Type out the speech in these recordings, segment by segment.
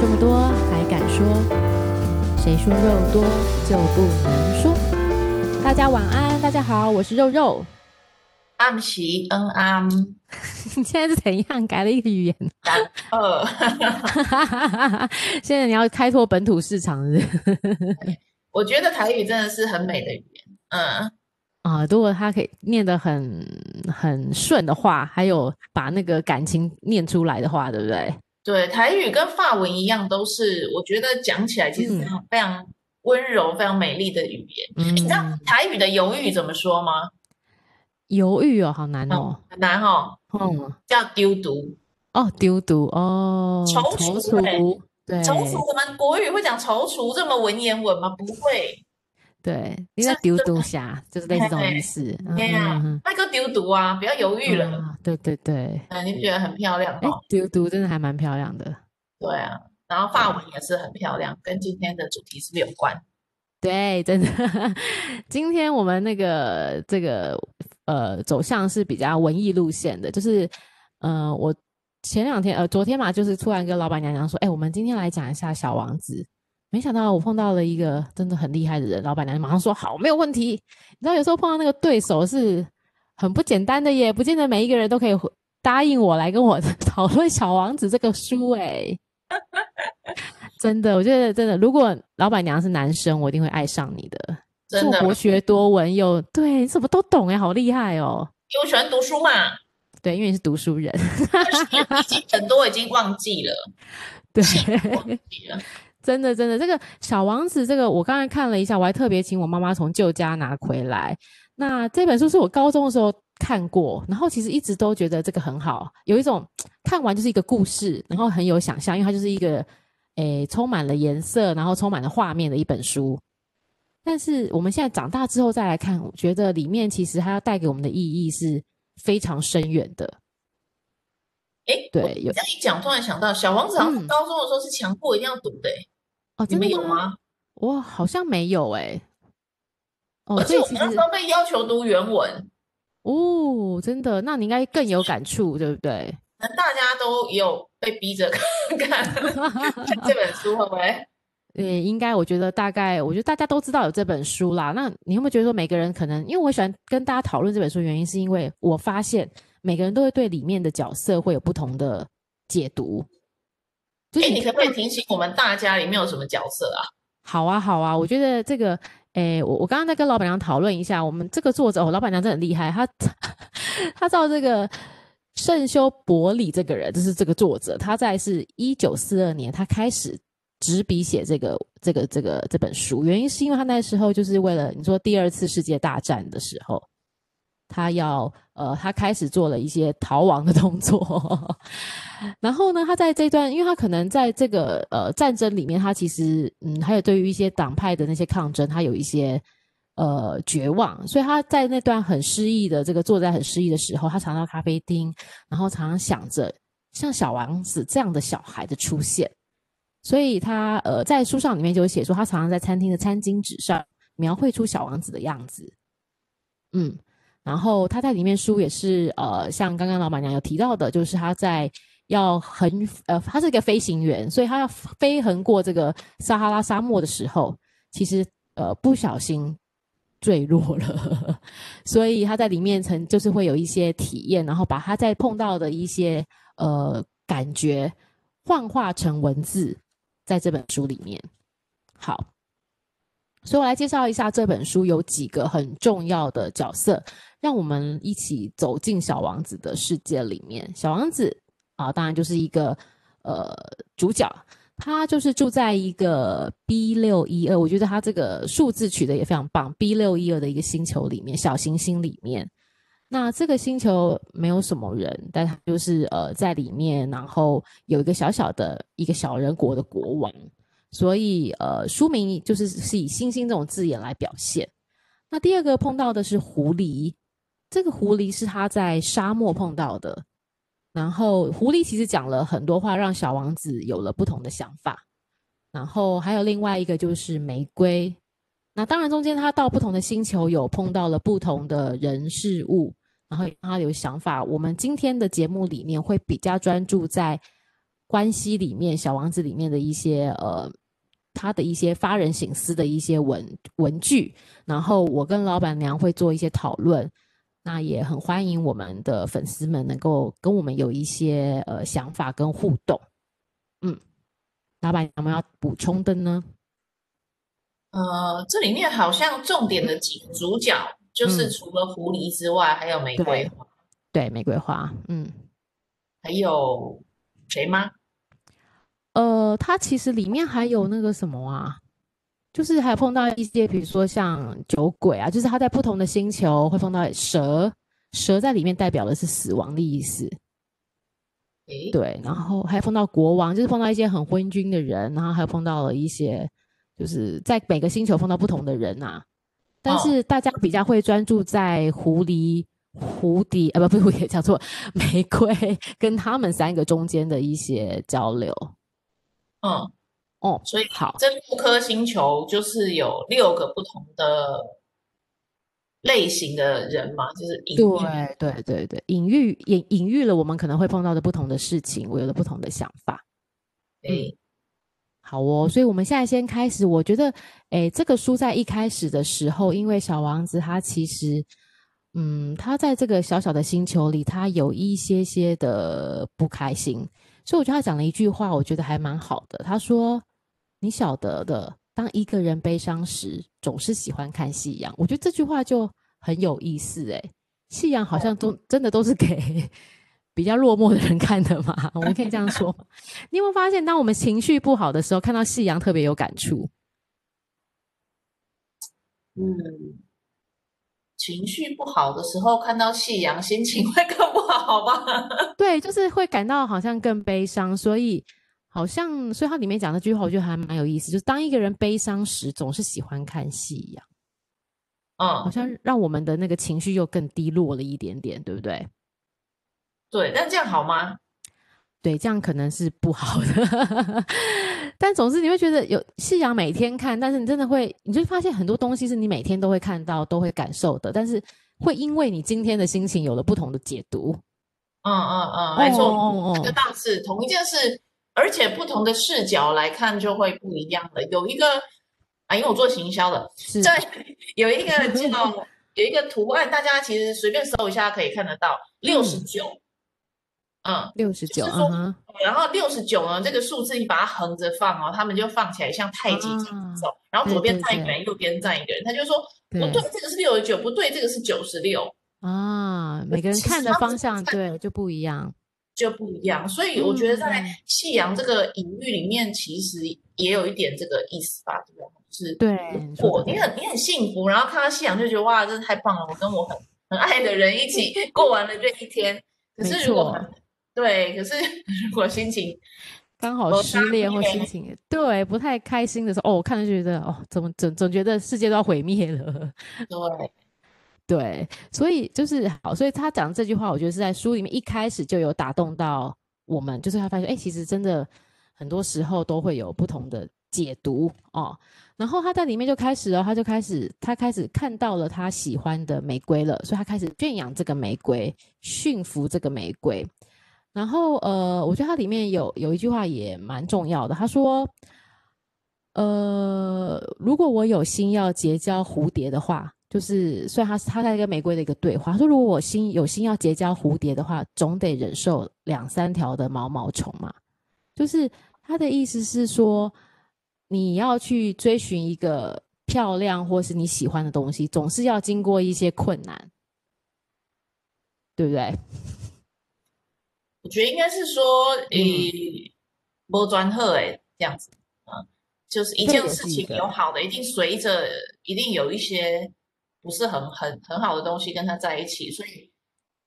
这么多还敢说？谁说肉多就不能说？大家晚安，大家好，我是肉肉。阿姆奇，嗯阿姆，你 现在是怎样改了一个语言？二，现在你要开拓本土市场是不是？我觉得台语真的是很美的语言。嗯啊，如果他可以念得很很顺的话，还有把那个感情念出来的话，对不对？对，台语跟法文一样，都是我觉得讲起来其实非常非常温柔、嗯、非常美丽的语言。嗯、你知道台语的犹豫怎么说吗？犹豫哦，好难哦，很难哦。嗯，叫丢毒哦，丢毒哦，踌躇，对，踌躇。我们国语会讲踌躇这么文言文吗？不会。对，你在丢毒侠，就是类似这种意思。对呀，那个丢毒啊，不要犹豫了。对对对，嗯，你不觉得很漂亮吗？丢毒真的还蛮漂亮的。对啊，然后发文也是很漂亮，跟今天的主题是不是有关？对，真的。今天我们那个这个呃走向是比较文艺路线的，就是呃我前两天呃昨天嘛，就是突然跟老板娘娘说，哎，我们今天来讲一下《小王子》。没想到我碰到了一个真的很厉害的人，老板娘马上说好，没有问题。你知道有时候碰到那个对手是很不简单的耶，不见得每一个人都可以答应我来跟我 讨论《小王子》这个书哎。真的，我觉得真的，如果老板娘是男生，我一定会爱上你的。真的，博学多闻又对，你什么都懂哎，好厉害哦。因为我喜欢读书嘛。对，因为你是读书人。已经很多已经忘记了。对。真的，真的，这个小王子，这个我刚才看了一下，我还特别请我妈妈从旧家拿回来。那这本书是我高中的时候看过，然后其实一直都觉得这个很好，有一种看完就是一个故事，然后很有想象，因为它就是一个诶充满了颜色，然后充满了画面的一本书。但是我们现在长大之后再来看，我觉得里面其实它要带给我们的意义是非常深远的。哎，对，有这样一讲，突然想到，小王子好像高中的时候是强迫一定要读的，欸，哦，你们有吗？我好像没有，哎，哦，而且我们那时候被要求读原文，哦，真的，那你应该更有感触，对不对？那大家都有被逼着 看这本书，会不会？呃，应该，我觉得大概，我觉得大家都知道有这本书啦。那你有没有觉得说，每个人可能，因为我喜欢跟大家讨论这本书，原因是因为我发现。每个人都会对里面的角色会有不同的解读。哎、欸，你可不可以提醒我们大家里面有什么角色啊？好啊，好啊，我觉得这个，诶、欸，我我刚刚在跟老板娘讨论一下，我们这个作者哦，老板娘真的很厉害，他他照这个圣修伯里这个人，就是这个作者，他在是一九四二年，他开始执笔写这个这个这个这本书，原因是因为他那时候就是为了你说第二次世界大战的时候。他要呃，他开始做了一些逃亡的动作，然后呢，他在这段，因为他可能在这个呃战争里面，他其实嗯，还有对于一些党派的那些抗争，他有一些呃绝望，所以他在那段很失意的这个坐在很失意的时候，他常到咖啡厅，然后常常想着像小王子这样的小孩的出现，所以他呃在书上里面就写说，他常常在餐厅的餐巾纸上描绘出小王子的样子，嗯。然后他在里面书也是呃，像刚刚老板娘有提到的，就是他在要横呃，他是一个飞行员，所以他要飞横过这个撒哈拉沙漠的时候，其实呃不小心坠落了，所以他在里面曾就是会有一些体验，然后把他在碰到的一些呃感觉幻化成文字，在这本书里面。好。所以我来介绍一下这本书有几个很重要的角色，让我们一起走进小王子的世界里面。小王子啊，当然就是一个呃主角，他就是住在一个 B 六一二，我觉得他这个数字取得也非常棒，B 六一二的一个星球里面，小行星里面。那这个星球没有什么人，但他就是呃在里面，然后有一个小小的一个小人国的国王。所以，呃，书名就是是以“星星”这种字眼来表现。那第二个碰到的是狐狸，这个狐狸是他在沙漠碰到的。然后，狐狸其实讲了很多话，让小王子有了不同的想法。然后还有另外一个就是玫瑰。那当然，中间他到不同的星球，有碰到了不同的人事物，然后他有想法。我们今天的节目里面会比较专注在。关系里面，小王子里面的一些呃，他的一些发人省思的一些文文句，然后我跟老板娘会做一些讨论，那也很欢迎我们的粉丝们能够跟我们有一些呃想法跟互动。嗯，老板有没有要补充的呢？呃，这里面好像重点的几个主角，就是除了狐狸之外，嗯、还有玫瑰花。对，玫瑰花，嗯，还有谁吗？呃，它其实里面还有那个什么啊，就是还有碰到一些，比如说像酒鬼啊，就是他在不同的星球会碰到蛇，蛇在里面代表的是死亡的意思。诶对，然后还有碰到国王，就是碰到一些很昏君的人，然后还有碰到了一些，就是在每个星球碰到不同的人啊，但是大家比较会专注在狐狸。蝴蝶啊，不不，也叫做玫瑰，跟他们三个中间的一些交流。嗯，哦，所以好，这六颗星球就是有六个不同的类型的人嘛，就是隐喻，对对对对，隐喻隐隐喻了我们可能会碰到的不同的事情，我有了不同的想法。哎，好哦，所以我们现在先开始。我觉得，哎，这个书在一开始的时候，因为小王子他其实。嗯，他在这个小小的星球里，他有一些些的不开心，所以我觉得他讲了一句话，我觉得还蛮好的。他说：“你晓得的，当一个人悲伤时，总是喜欢看夕阳。”我觉得这句话就很有意思。诶，夕阳好像都真的都是给 比较落寞的人看的嘛？我们可以这样说。你有没有发现，当我们情绪不好的时候，看到夕阳特别有感触？嗯。情绪不好的时候，看到夕阳，心情会更不好吧？对，就是会感到好像更悲伤，所以好像，所以它里面讲的句话，我觉得还蛮有意思，就是当一个人悲伤时，总是喜欢看戏一样，嗯，好像让我们的那个情绪又更低落了一点点，对不对？对，但这样好吗？对，这样可能是不好的。但总之，你会觉得有夕阳每天看，但是你真的会，你就发现很多东西是你每天都会看到、都会感受的，但是会因为你今天的心情有了不同的解读。嗯嗯嗯，没错，哦、这个倒是同一件事，而且不同的视角来看就会不一样的。有一个啊，因为我做行销的，是。在有一个 叫有一个图案，大家其实随便搜一下可以看得到，六十九。嗯，六十九，然后六十九呢，这个数字你把它横着放哦，他们就放起来像太极这样走，然后左边站一个人，右边站一个人，他就说不对，这个是六十九，不对，这个是九十六。啊，每个人看的方向对就不一样，就不一样，所以我觉得在夕阳这个隐喻里面，其实也有一点这个意思吧？是对，我你很你很幸福，然后看到夕阳就觉得哇，真的太棒了，我跟我很很爱的人一起 过完了这一天，可是如果。对，可是如果心情刚好失恋或心情对不太开心的时候，哦，我看着就觉得哦，怎么总总觉得世界都要毁灭了。对，对，所以就是好，所以他讲这句话，我觉得是在书里面一开始就有打动到我们，就是他发现，哎，其实真的很多时候都会有不同的解读哦。然后他在里面就开始了，他就开始他开始看到了他喜欢的玫瑰了，所以他开始圈养这个玫瑰，驯服这个玫瑰。然后，呃，我觉得它里面有有一句话也蛮重要的。他说：“呃，如果我有心要结交蝴蝶的话，就是虽然他他在跟玫瑰的一个对话，他说如果我心有心要结交蝴蝶的话，总得忍受两三条的毛毛虫嘛。就是他的意思是说，你要去追寻一个漂亮或是你喜欢的东西，总是要经过一些困难，对不对？”我觉得应该是说，诶，波专赫诶，这样子，嗯，就是一件事情有好的，一定随着一定有一些不是很很很好的东西跟他在一起，所以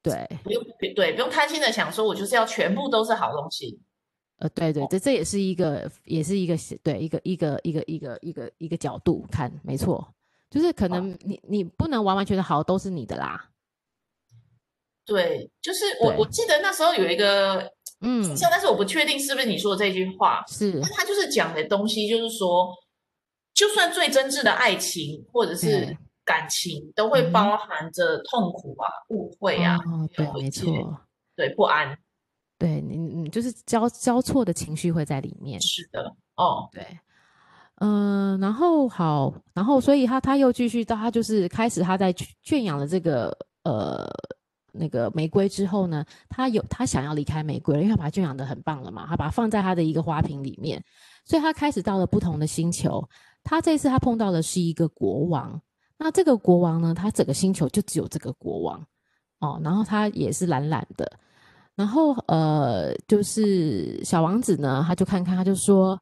对，不用对，不用贪心的想说，我就是要全部都是好东西。呃，对对，这这也是一个，也是一个对一个一个一个一个一个一个角度看，没错，就是可能。你你不能完完全全好都是你的啦。对，就是我我记得那时候有一个嗯，但是我不确定是不是你说的这句话，是，他就是讲的东西，就是说，就算最真挚的爱情或者是感情，都会包含着痛苦啊、嗯、误会啊，哦、对，没错，对，不安，对你你，就是交交错的情绪会在里面。是的，哦，对，嗯、呃，然后好，然后所以他他又继续到他就是开始他在圈养了这个呃那个玫瑰之后呢，他有他想要离开玫瑰了，因为他把它圈养的很棒了嘛，他把它放在他的一个花瓶里面，所以他开始到了不同的星球。他这次他碰到的是一个国王，那这个国王呢，他整个星球就只有这个国王哦，然后他也是懒懒的。然后，呃，就是小王子呢，他就看看，他就说，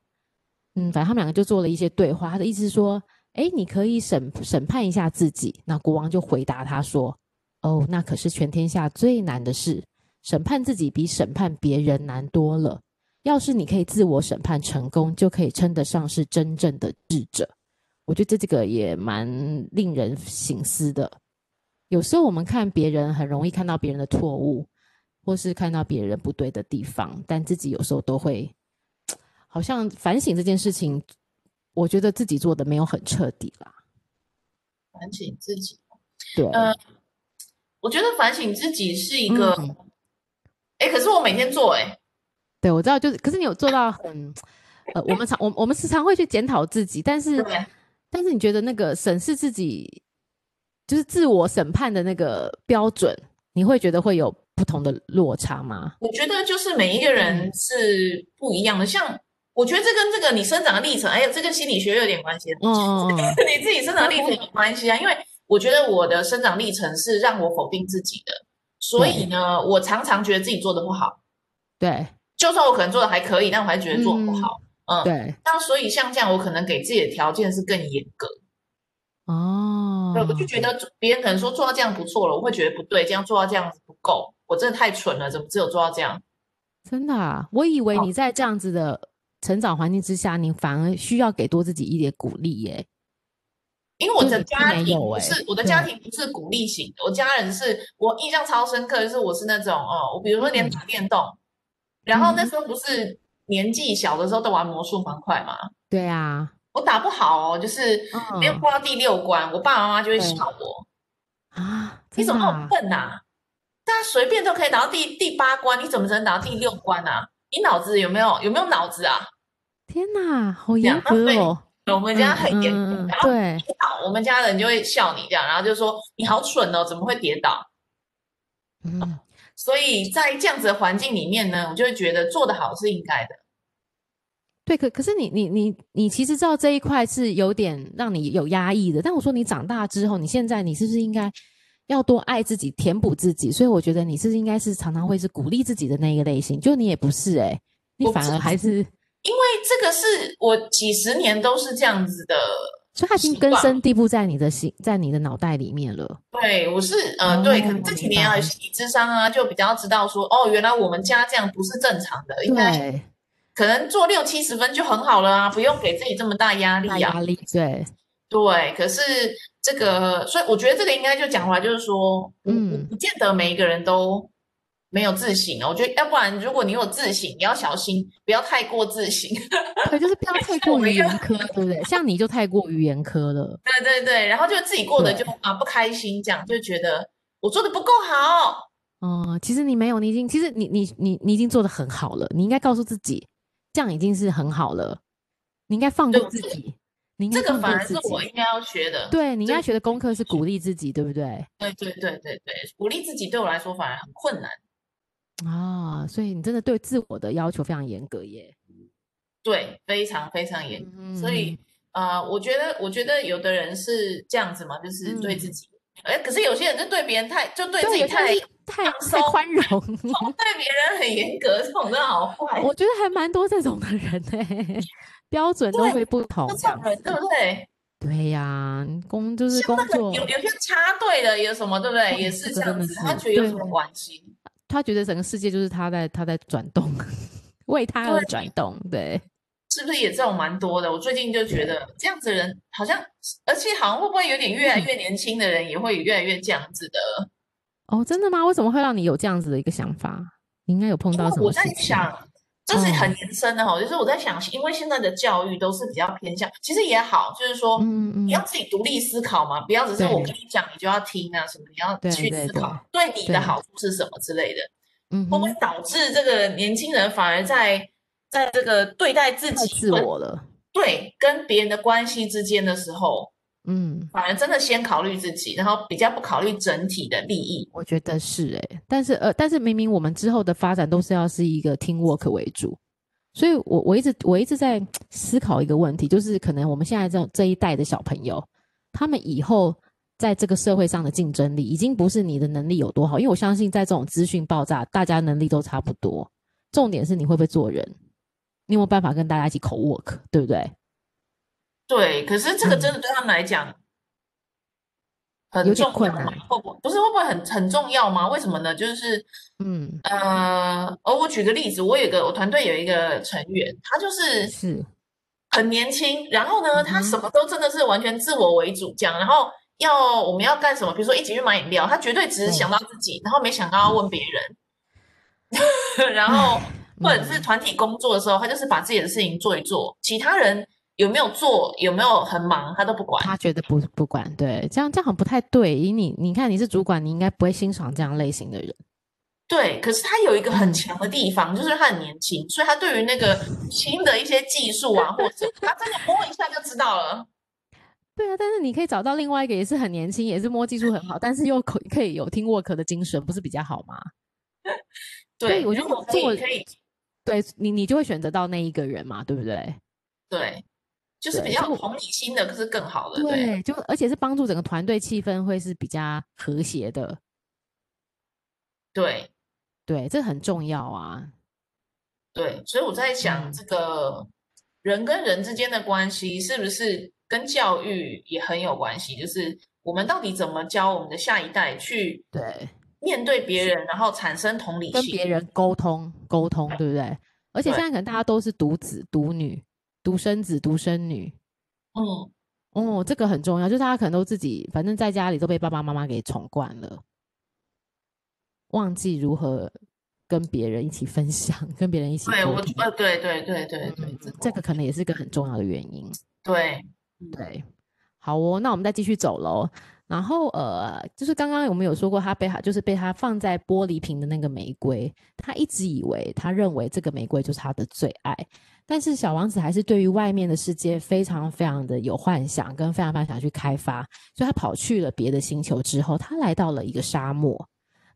嗯，反正他们两个就做了一些对话。他的意思是说，哎，你可以审审判一下自己。那国王就回答他说，哦，那可是全天下最难的事，审判自己比审判别人难多了。要是你可以自我审判成功，就可以称得上是真正的智者。我觉得这这个也蛮令人省思的。有时候我们看别人，很容易看到别人的错误。或是看到别人不对的地方，但自己有时候都会好像反省这件事情，我觉得自己做的没有很彻底啦。反省自己，对，呃，我觉得反省自己是一个，哎、嗯，可是我每天做、欸，哎，对，我知道，就是，可是你有做到很，呃，我们常，我我们时常会去检讨自己，但是，但是你觉得那个审视自己，就是自我审判的那个标准，你会觉得会有？不同的落差吗？我觉得就是每一个人是不一样的。嗯、像我觉得这跟这个你生长的历程，哎呀，这跟心理学有点关系。哦，你自己生长历程有关系啊。因为我觉得我的生长历程是让我否定自己的，所以呢，我常常觉得自己做的不好。对，就算我可能做的还可以，但我还是觉得做的不好。嗯，嗯对。那所以像这样，我可能给自己的条件是更严格。哦，对，我就觉得别人可能说做到这样不错了，我会觉得不对，这样做到这样子不够。我真的太蠢了，怎么只有做到这样？真的啊，我以为你在这样子的成长环境之下，你反而需要给多自己一点鼓励耶。因为我的家庭不是我的家庭不是鼓励型的，我家人是我印象超深刻，就是我是那种哦，我比如说连打电动，然后那时候不是年纪小的时候都玩魔术方块嘛？对啊，我打不好哦，就是没有过到第六关，我爸爸妈妈就会笑我啊，你怎么那么笨呐？大家随便都可以打到第第八关，你怎么只能打到第六关啊？你脑子有没有有没有脑子啊？天哪，好严格哦！我们家很严格，嗯、对，好，我们家人就会笑你这样，然后就说你好蠢哦，怎么会跌倒？嗯，所以在这样子的环境里面呢，我就会觉得做得好是应该的。对，可可是你你你你其实知道这一块是有点让你有压抑的，但我说你长大之后，你现在你是不是应该？要多爱自己，填补自己，所以我觉得你是应该是常常会是鼓励自己的那一个类型，就你也不是哎、欸，你反而还是因为这个是我几十年都是这样子的，所以它已经根深蒂固在你的心，在你的脑袋里面了。对，我是呃，哦、对，可能这几年啊，心理智商啊，就比较知道说，哦，原来我们家这样不是正常的，应该可能做六七十分就很好了啊，不用给自己这么大压力啊，压力对对，可是。这个，所以我觉得这个应该就讲回来，就是说，嗯，不见得每一个人都没有自省哦。我觉得，要不然，如果你有自省，你要小心，不要太过自省。对，就是不要太过于严苛，对不对？像你就太过于严苛了。对对对，然后就自己过得就啊不开心，这样就觉得我做的不够好。哦、嗯，其实你没有，你已经，其实你你你你已经做的很好了。你应该告诉自己，这样已经是很好了。你应该放过自己。这个反而是我应该要学的。对，你应该学的功课是鼓励自己，对不对？对对对对对，鼓励自己对我来说反而很困难啊！所以你真的对自我的要求非常严格耶。对，非常非常严格。嗯、所以呃，我觉得，我觉得有的人是这样子嘛，就是对自己，哎、嗯，可是有些人就对别人太，就对自己太太太宽容，对别人很严格，这种真的好坏。我觉得还蛮多这种的人呢。标准都会不同，对不对？对呀，工就是工作，有有些插队的，有什么对不对？也是这样子，他觉得有什么关系？他觉得整个世界就是他在他在转动，为他而转动，对，是不是也这种蛮多的？我最近就觉得这样子的人好像，而且好像会不会有点越来越年轻的人也会越来越这样子的？哦，真的吗？为什么会让你有这样子的一个想法？你应该有碰到什么？我在想。这是很延伸的哈，就是我在想，因为现在的教育都是比较偏向，其实也好，就是说，嗯嗯你要自己独立思考嘛，不要只是我跟你讲，你就要听啊什么，你要去思考，对你的好处是什么之类的。嗯，会不会导致这个年轻人反而在在这个对待自己自我了？对，跟别人的关系之间的时候，嗯，反而真的先考虑自己，然后比较不考虑整体的利益。我觉得是哎，但是呃，但是明明我们之后的发展都是要是一个 team work 为主，所以我我一直我一直在思考一个问题，就是可能我们现在这这一代的小朋友，他们以后在这个社会上的竞争力，已经不是你的能力有多好，因为我相信在这种资讯爆炸，大家能力都差不多，重点是你会不会做人。你有没有办法跟大家一起 co-work，对不对？对，可是这个真的对他们来讲、嗯、很重要吗？会不不是会不会很很重要吗？为什么呢？就是嗯呃，哦，我举个例子，我有个我团队有一个成员，他就是是很年轻，然后呢，他什么都真的是完全自我为主讲，然后要我们要干什么，比如说一起去买饮料，他绝对只是想到自己，然后没想到要问别人，然后。或者是团体工作的时候，他就是把自己的事情做一做，其他人有没有做，有没有很忙，他都不管。他觉得不不管，对，这样这样好像不太对。以你你看你是主管，你应该不会欣赏这样类型的人。对，可是他有一个很强的地方，嗯、就是他很年轻，所以他对于那个新的一些技术啊，或者他真的摸一下就知道了。对啊，但是你可以找到另外一个也是很年轻，也是摸技术很好，但是又可可以有 team work 的精神，不是比较好吗？对，我觉得我可以。对你，你就会选择到那一个人嘛，对不对？对，就是比较同理心的，可是更好的，对，对就而且是帮助整个团队气氛会是比较和谐的。对，对，这很重要啊。对，所以我在想，这个人跟人之间的关系是不是跟教育也很有关系？就是我们到底怎么教我们的下一代去对。面对别人，然后产生同理心，跟别人沟通沟通，对不对？而且现在可能大家都是独子、独女、独生子、独生女。哦，哦，这个很重要，就是大家可能都自己，反正在家里都被爸爸妈妈给宠惯了，忘记如何跟别人一起分享，跟别人一起。对，我呃，对对对对对，嗯，这个可能也是个很重要的原因。对对，好哦，那我们再继续走喽。然后呃，就是刚刚我们有说过，他被他就是被他放在玻璃瓶的那个玫瑰，他一直以为他认为这个玫瑰就是他的最爱，但是小王子还是对于外面的世界非常非常的有幻想，跟非常非常想去开发，所以他跑去了别的星球之后，他来到了一个沙漠，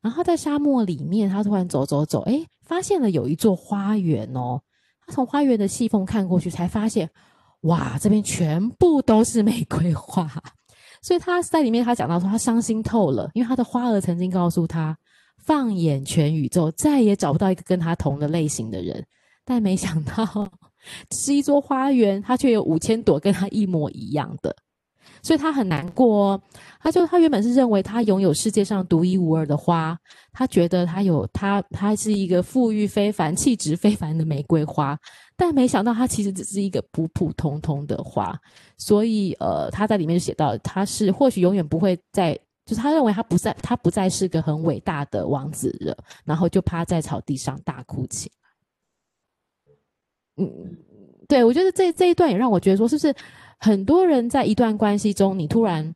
然后在沙漠里面，他突然走走走，诶，发现了有一座花园哦，他从花园的细缝看过去，才发现，哇，这边全部都是玫瑰花。所以他在里面，他讲到说他伤心透了，因为他的花儿曾经告诉他，放眼全宇宙，再也找不到一个跟他同的类型的人。但没想到，是一座花园，他却有五千朵跟他一模一样的，所以他很难过哦。他就他原本是认为他拥有世界上独一无二的花，他觉得他有他他是一个富裕非凡、气质非凡的玫瑰花。但没想到，他其实只是一个普普通通的花，所以呃，他在里面就写到，他是或许永远不会再，就是他认为他不再，他不再是个很伟大的王子了，然后就趴在草地上大哭起来。嗯，对，我觉得这这一段也让我觉得说，是不是很多人在一段关系中，你突然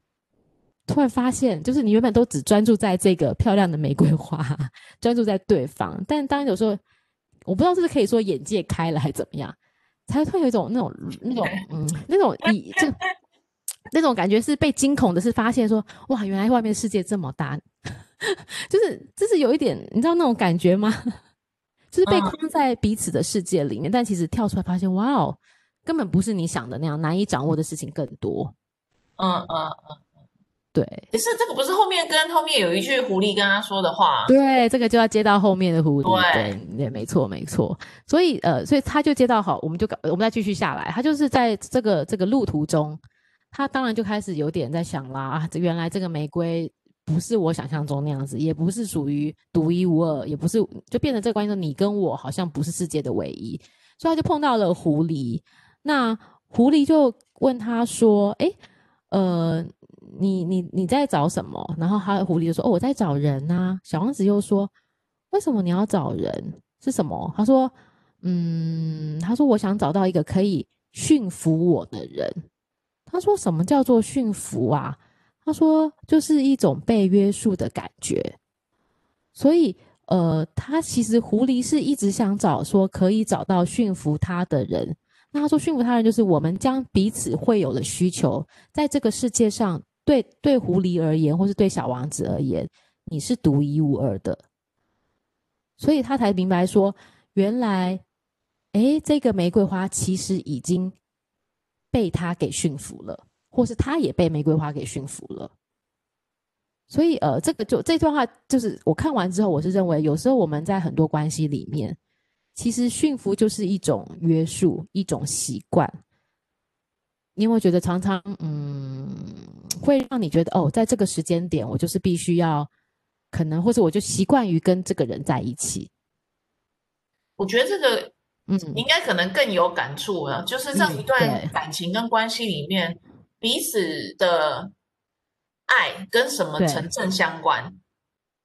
突然发现，就是你原本都只专注在这个漂亮的玫瑰花，专注在对方，但当有时候。我不知道是不是可以说眼界开了还是怎么样，才会有一种那种那种 嗯那种以就那种感觉是被惊恐的，是发现说哇，原来外面世界这么大，就是就是有一点你知道那种感觉吗？就是被框在彼此的世界里面，但其实跳出来发现哇哦，根本不是你想的那样，难以掌握的事情更多。嗯嗯嗯。对，可是这个不是后面跟后面有一句狐狸跟他说的话。对，这个就要接到后面的狐狸。对，对，没错，没错。所以呃，所以他就接到好，我们就我们再继续下来。他就是在这个这个路途中，他当然就开始有点在想啦啊，这原来这个玫瑰不是我想象中那样子，也不是属于独一无二，也不是就变成这个关系说你跟我好像不是世界的唯一。所以他就碰到了狐狸，那狐狸就问他说：“诶，呃。”你你你在找什么？然后他的狐狸就说：“哦，我在找人啊。”小王子又说：“为什么你要找人？是什么？”他说：“嗯，他说我想找到一个可以驯服我的人。”他说：“什么叫做驯服啊？”他说：“就是一种被约束的感觉。”所以，呃，他其实狐狸是一直想找说可以找到驯服他的人。那他说驯服他人就是我们将彼此会有的需求，在这个世界上，对对狐狸而言，或是对小王子而言，你是独一无二的。所以他才明白说，原来，诶，这个玫瑰花其实已经被他给驯服了，或是他也被玫瑰花给驯服了。所以，呃，这个就这段话，就是我看完之后，我是认为，有时候我们在很多关系里面，其实驯服就是一种约束，一种习惯。你有没有觉得常常，嗯，会让你觉得，哦，在这个时间点，我就是必须要，可能或者我就习惯于跟这个人在一起。我觉得这个，嗯，应该可能更有感触了，就是在一段感情跟关系里面，嗯、彼此的。爱跟什么成正相关，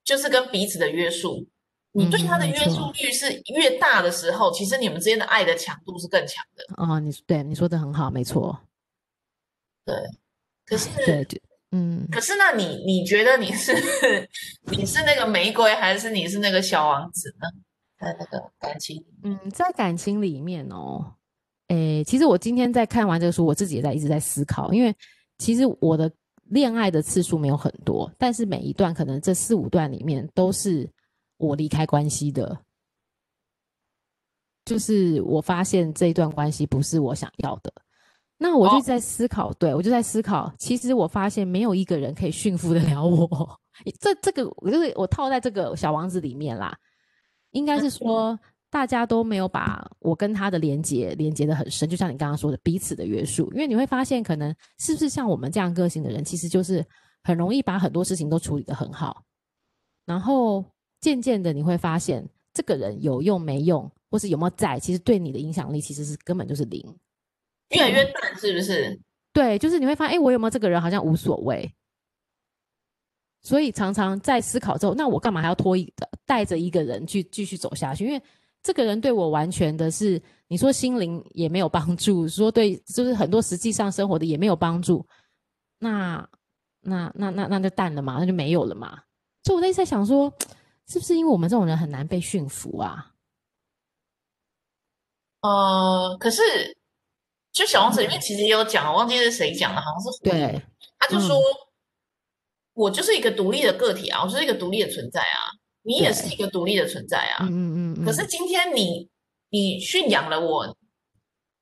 就是跟彼此的约束。你对他的约束力是越大的时候，嗯、其实你们之间的爱的强度是更强的。哦，你对你说的很好，没错。对，可是，对，嗯，可是那你你觉得你是 你是那个玫瑰，还是你是那个小王子呢？在那个感情，嗯，在感情里面哦，诶，其实我今天在看完这个书，我自己也在一直在思考，因为其实我的。恋爱的次数没有很多，但是每一段可能这四五段里面都是我离开关系的，就是我发现这一段关系不是我想要的，那我就在思考，哦、对，我就在思考，其实我发现没有一个人可以驯服得了我，这这个我就是我套在这个小王子里面啦，应该是说。大家都没有把我跟他的连接连接的很深，就像你刚刚说的，彼此的约束。因为你会发现，可能是不是像我们这样个性的人，其实就是很容易把很多事情都处理得很好，然后渐渐的你会发现，这个人有用没用，或是有没有在，其实对你的影响力其实是根本就是零，越来越淡，是不是？对，就是你会发现，哎，我有没有这个人好像无所谓，所以常常在思考之后，那我干嘛还要拖一个带着一个人去继续走下去？因为这个人对我完全的是，你说心灵也没有帮助，说对，就是很多实际上生活的也没有帮助，那那那那那就淡了嘛，那就没有了嘛。所以我在在想说，是不是因为我们这种人很难被驯服啊？呃，可是就小王子里面其实也有讲，我忘记是谁讲的，好像是对，他就说、嗯、我就是一个独立的个体啊，我就是一个独立的存在啊。你也是一个独立的存在啊，嗯嗯嗯。可是今天你你驯养了我，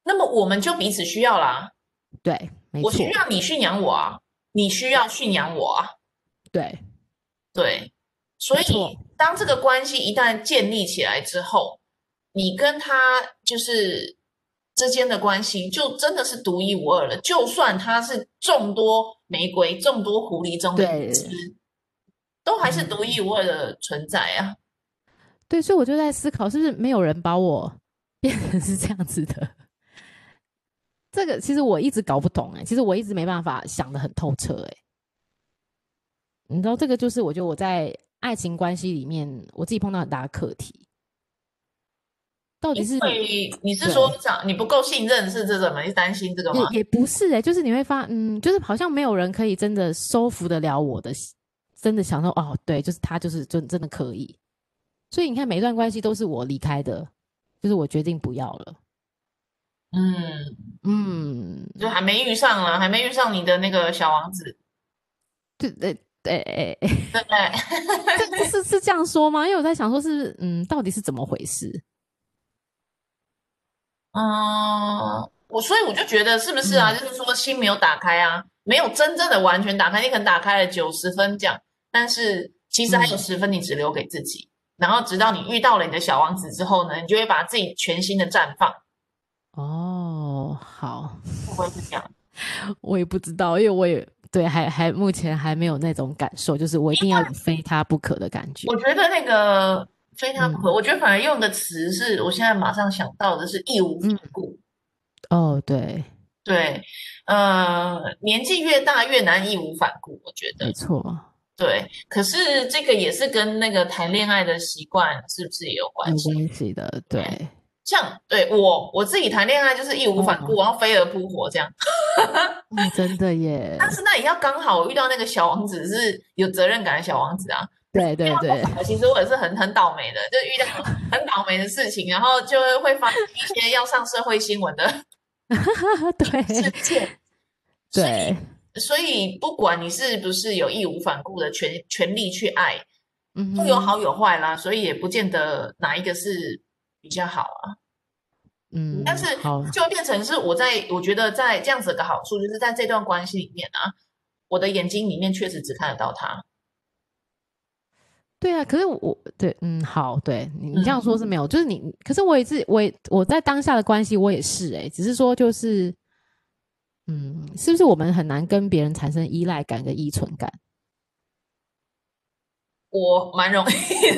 那么我们就彼此需要啦。对，没错。我需要你驯养我啊，你需要驯养我啊。对，对。所以当这个关系一旦建立起来之后，你跟他就是之间的关系就真的是独一无二了。就算他是众多玫瑰、众多狐狸中的一只。都还是独一无二的存在啊、嗯！对，所以我就在思考，是不是没有人把我变成是这样子的？这个其实我一直搞不懂哎、欸，其实我一直没办法想得很透彻哎、欸。你知道，这个就是我觉得我在爱情关系里面，我自己碰到很大的课题。到底是你是说想你不够信任是这种吗？你担心这个吗？也，也不是哎、欸，就是你会发嗯，就是好像没有人可以真的收服得了我的。真的想说哦，对，就是他，就是真真的可以。所以你看，每一段关系都是我离开的，就是我决定不要了。嗯嗯，就还没遇上了，还没遇上你的那个小王子。对对对，哎哎对，这是是这样说吗？因为我在想说是，是嗯，到底是怎么回事？嗯，我所以我就觉得是不是啊？嗯、就是说心没有打开啊，没有真正的完全打开，你可能打开了九十分这样。但是其实还有十分，你只留给自己，嗯。然后直到你遇到了你的小王子之后呢，你就会把自己全新的绽放。哦，好，会不会是这样？我也不知道，因为我也对，还还目前还没有那种感受，就是我一定要有非他不可的感觉。我觉得那个非他不可，嗯，我觉得反而用的词是我现在马上想到的是义无反顾。嗯。哦，对对，呃，年纪越大越难义无反顾，我觉得没错。对，可是这个也是跟那个谈恋爱的习惯是不是也有关系？有关系的，对。像对我我自己谈恋爱就是义无反顾，哦、然后飞蛾扑火这样。嗯、真的耶！但是那也要刚好我遇到那个小王子是有责任感的小王子啊，对对对，其实我也是很很倒霉的，就遇到 很倒霉的事情，然后就会发生一些要上社会新闻的 对事件。对，所以不管你是不是有义无反顾的全全力去爱，嗯，都有好有坏啦，所以也不见得哪一个是比较好啊。嗯，但是就变成是我在我觉得在这样子的好处，就是在这段关系里面啊，我的眼睛里面确实只看得到他。对啊，可是我对，嗯，好，对你你这样说是没有，嗯、就是你，可是我也是，我也我在当下的关系，我也是、欸，哎，只是说就是，嗯，是不是我们很难跟别人产生依赖感跟依存感？我蛮容易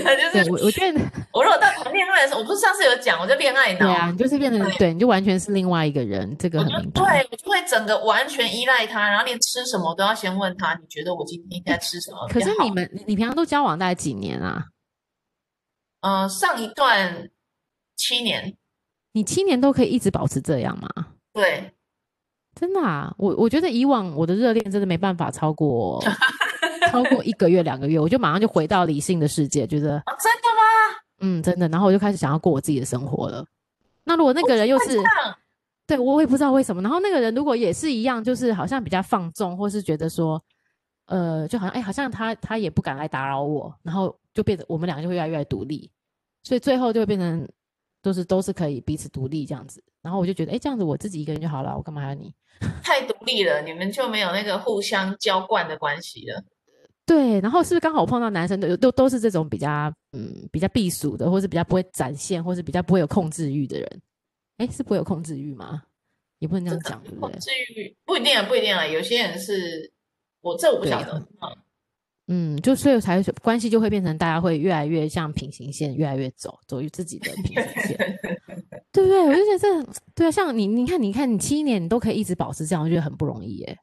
的，就是我我觉得，我如果到谈恋爱的时候，我不是上次有讲，我就恋爱脑，对啊，你就是变成对，你就完全是另外一个人，这个很明白。对，我就会整个完全依赖他，然后连吃什么都要先问他，你觉得我今天应该吃什么？可是你们，你平常都交往大概几年啊？嗯、呃，上一段七年，你七年都可以一直保持这样吗？对，真的啊，我我觉得以往我的热恋真的没办法超过。超过一个月、两个月，我就马上就回到理性的世界，觉得、哦、真的吗？嗯，真的。然后我就开始想要过我自己的生活了。那如果那个人又是，对，我也不知道为什么。然后那个人如果也是一样，就是好像比较放纵，或是觉得说，呃，就好像哎，好像他他也不敢来打扰我，然后就变得我们两个就会越来越独立，所以最后就会变成都是都是可以彼此独立这样子。然后我就觉得，哎，这样子我自己一个人就好了，我干嘛要你？太独立了，你们就没有那个互相浇灌的关系了。对，然后是不是刚好碰到男生都都都是这种比较嗯比较避暑的，或是比较不会展现，或是比较不会有控制欲的人？哎，是不会有控制欲吗？也不能这样讲，对不对？控制欲不一定啊，不一定啊。有些人是我这我不晓得。嗯，就所以才关系就会变成大家会越来越像平行线，越来越走走于自己的平行线，对不对？我就觉得这对啊，像你你看你看你七年你都可以一直保持这样，我觉得很不容易耶。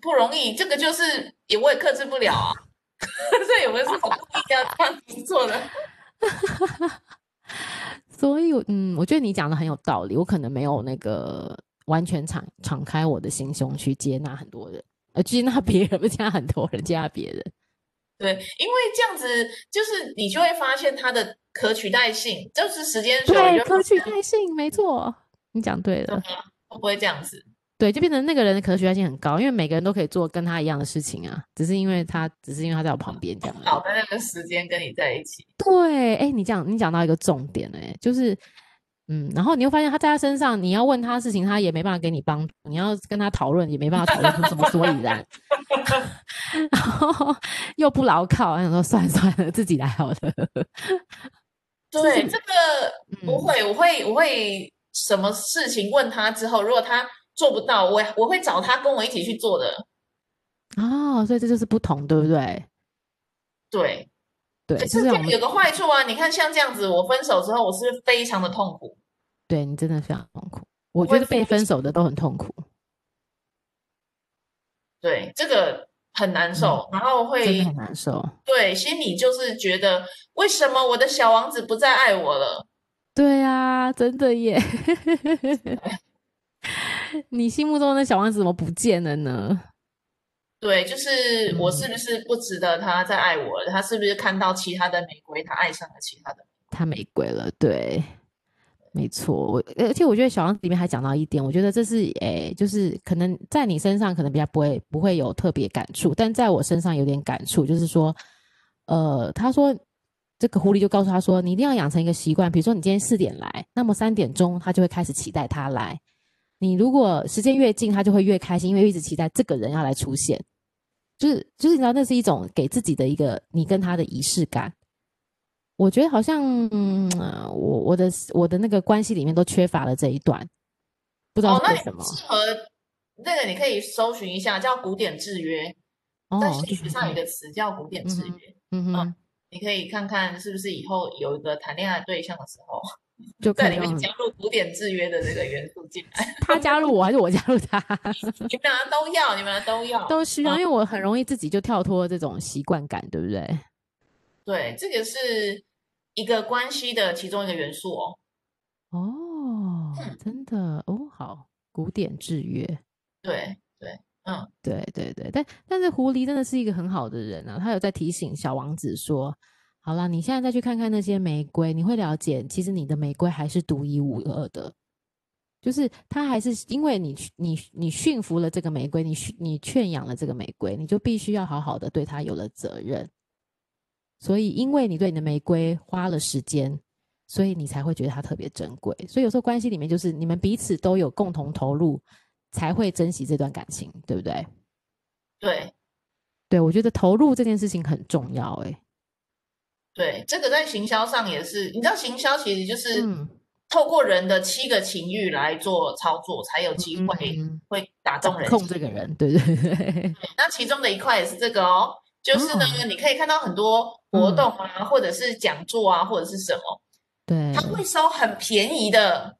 不容易，这个就是也我也克制不了啊。这有没有是故意要这样子做的？所以，嗯，我觉得你讲的很有道理。我可能没有那个完全敞敞开我的心胸去接纳很多人，呃，接纳别人不接纳很多人，接纳别人。对，因为这样子就是你就会发现它的可取代性，就是时间对可取代性，没错，你讲对了，会不会这样子？对，就变成那个人的可取代性很高，因为每个人都可以做跟他一样的事情啊，只是因为他，只是因为他在我旁边这样。好的那个时间跟你在一起。对，哎，你讲你讲到一个重点哎，就是，嗯，然后你会发现他在他身上，你要问他事情，他也没办法给你帮助；你要跟他讨论，也没办法讨论出什么所以然。然后又不牢靠，我想说算了算了，自己来好了。对，这个不会，嗯、我会我会什么事情问他之后，如果他。做不到，我我会找他跟我一起去做的。哦，所以这就是不同，对不对？对，对，可是这样有个坏处啊！你看，像这样子，我分手之后，我是非常的痛苦？对，你真的非常痛苦。我觉得被分手的都很痛苦。对，这个很难受，嗯、然后会很难受。对，心里就是觉得，为什么我的小王子不再爱我了？对啊，真的耶。你心目中的小王子怎么不见了呢？对，就是我是不是不值得他再爱我他是不是看到其他的玫瑰，他爱上了其他的？他玫瑰了，对，没错。我而且我觉得小王子里面还讲到一点，我觉得这是诶、欸，就是可能在你身上可能比较不会不会有特别感触，但在我身上有点感触，就是说，呃，他说这个狐狸就告诉他说，你一定要养成一个习惯，比如说你今天四点来，那么三点钟他就会开始期待他来。你如果时间越近，他就会越开心，因为一直期待这个人要来出现，就是就是你知道，那是一种给自己的一个你跟他的仪式感。我觉得好像，嗯，我我的我的那个关系里面都缺乏了这一段，不知道为什么。适合那个，你可以搜寻一下，叫古典制约。哦，在心理学上有一个词叫古典制约。嗯哼，嗯，你可以看看是不是以后有一个谈恋爱对象的时候。就在里面加入古典制约的这个元素进来，他加入我还是我加入他？你们俩都要，你们俩都要，都需要，因为我很容易自己就跳脱这种习惯感，对不对？对，这个是一个关系的其中一个元素哦。哦，真的哦，好，古典制约，对对，嗯，对对对，但但是狐狸真的是一个很好的人啊，他有在提醒小王子说，好啦，你现在再去看看那些玫瑰，你会了解，其实你的玫瑰还是独一无二的。就是它还是因为你你你驯服了这个玫瑰，你你圈养了这个玫瑰，你就必须要好好的对它有了责任。所以，因为你对你的玫瑰花了时间，所以你才会觉得它特别珍贵。所以有时候关系里面就是你们彼此都有共同投入，才会珍惜这段感情，对不对？对，对，我觉得投入这件事情很重要。哎，对，这个在行销上也是，你知道，行销其实就是。嗯透过人的七个情欲来做操作，才有机会会打动人。控这个人，对 对对。那其中的一块也是这个哦，就是呢，哦、你可以看到很多活动啊，嗯、或者是讲座啊，或者是什么，对，他会收很便宜的，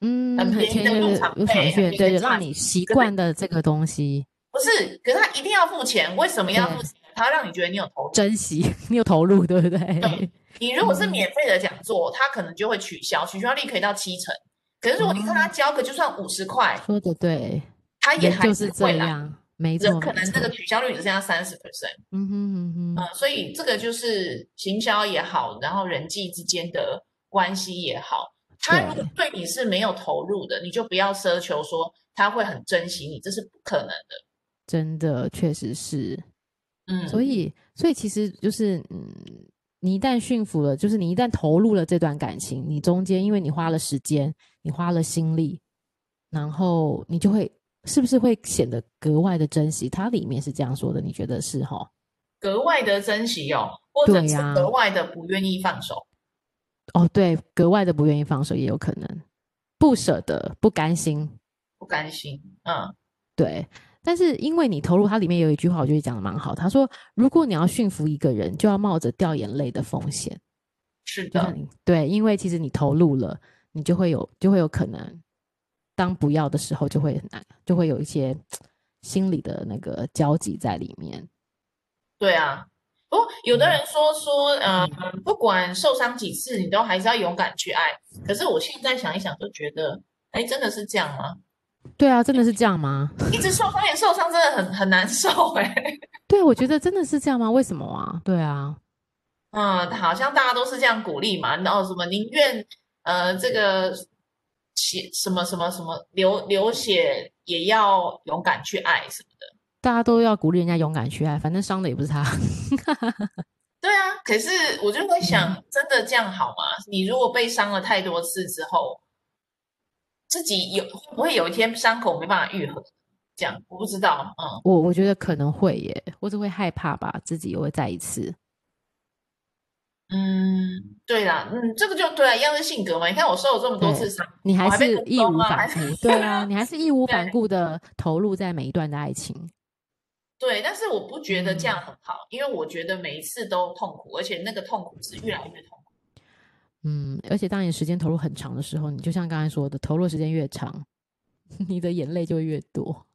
嗯，很便宜的入场费，对，对，让你习惯的这个东西。不是，可是他一定要付钱，为什么要付钱？他要让你觉得你有投入，珍惜，你有投入，对不对？对。你如果是免费的讲座，他可能就会取消，取消率可以到七成。可是如果你看他交个就算五十块，说的对，他也还是会这样，没错，可能这个取消率只剩下三十 percent。嗯哼嗯哼，嗯，所以这个就是行销也好，然后人际之间的关系也好，他如果对你是没有投入的，你就不要奢求说他会很珍惜你，这是不可能的。真的，确实是。嗯，所以，所以其实就是，嗯。你一旦驯服了，就是你一旦投入了这段感情，你中间因为你花了时间，你花了心力，然后你就会是不是会显得格外的珍惜？它里面是这样说的，你觉得是哈？格外的珍惜哦，或者是格外的不愿意放手？哦，对，格外的不愿意放手也有可能，不舍得，不甘心，不甘心，嗯，对。但是因为你投入，它里面有一句话，我觉得讲的蛮好。他说：“如果你要驯服一个人，就要冒着掉眼泪的风险。”是的，对，因为其实你投入了，你就会有，就会有可能，当不要的时候，就会很难，就会有一些心理的那个交集在里面。对啊，不过有的人说说，嗯、呃，不管受伤几次，你都还是要勇敢去爱。可是我现在想一想，就觉得，哎，真的是这样吗？对啊，真的是这样吗？一直受伤也受伤，真的很很难受哎。对，我觉得真的是这样吗？为什么啊？对啊，嗯，好像大家都是这样鼓励嘛，然后什么宁愿呃这个血什么什么什么流流血也要勇敢去爱什么的，大家都要鼓励人家勇敢去爱，反正伤的也不是他。对啊，可是我就会想，嗯、真的这样好吗？你如果被伤了太多次之后。自己有会不会有一天伤口没办法愈合？这样我不知道。嗯，我我觉得可能会耶，或者会害怕吧，自己又会再一次。嗯，对啦，嗯，这个就对啊，一样的性格嘛。你看我受了这么多次伤，你还是义无反顾，对啊，你还是义无反顾的投入在每一段的爱情。对，但是我不觉得这样很好，嗯，因为我觉得每一次都痛苦，而且那个痛苦是越来越痛。嗯，而且当你时间投入很长的时候，你就像刚才说的，投入时间越长，你的眼泪就会越多。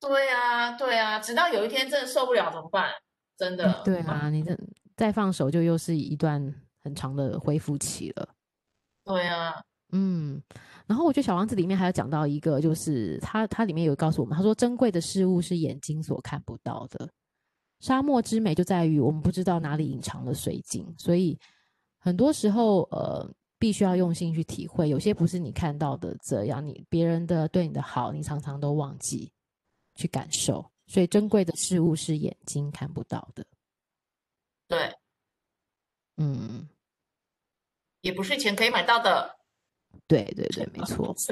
对啊，对啊，直到有一天真的受不了怎么办？真的。对啊，你这再放手，就又是一段很长的恢复期了。对啊，嗯。然后我觉得《小王子》里面还有讲到一个，就是他他里面有告诉我们，他说珍贵的事物是眼睛所看不到的。沙漠之美就在于我们不知道哪里隐藏了水晶，所以。很多时候，呃，必须要用心去体会，有些不是你看到的这样，你别人的对你的好，你常常都忘记去感受，所以珍贵的事物是眼睛看不到的。对，嗯，也不是钱可以买到的。对对对，没错。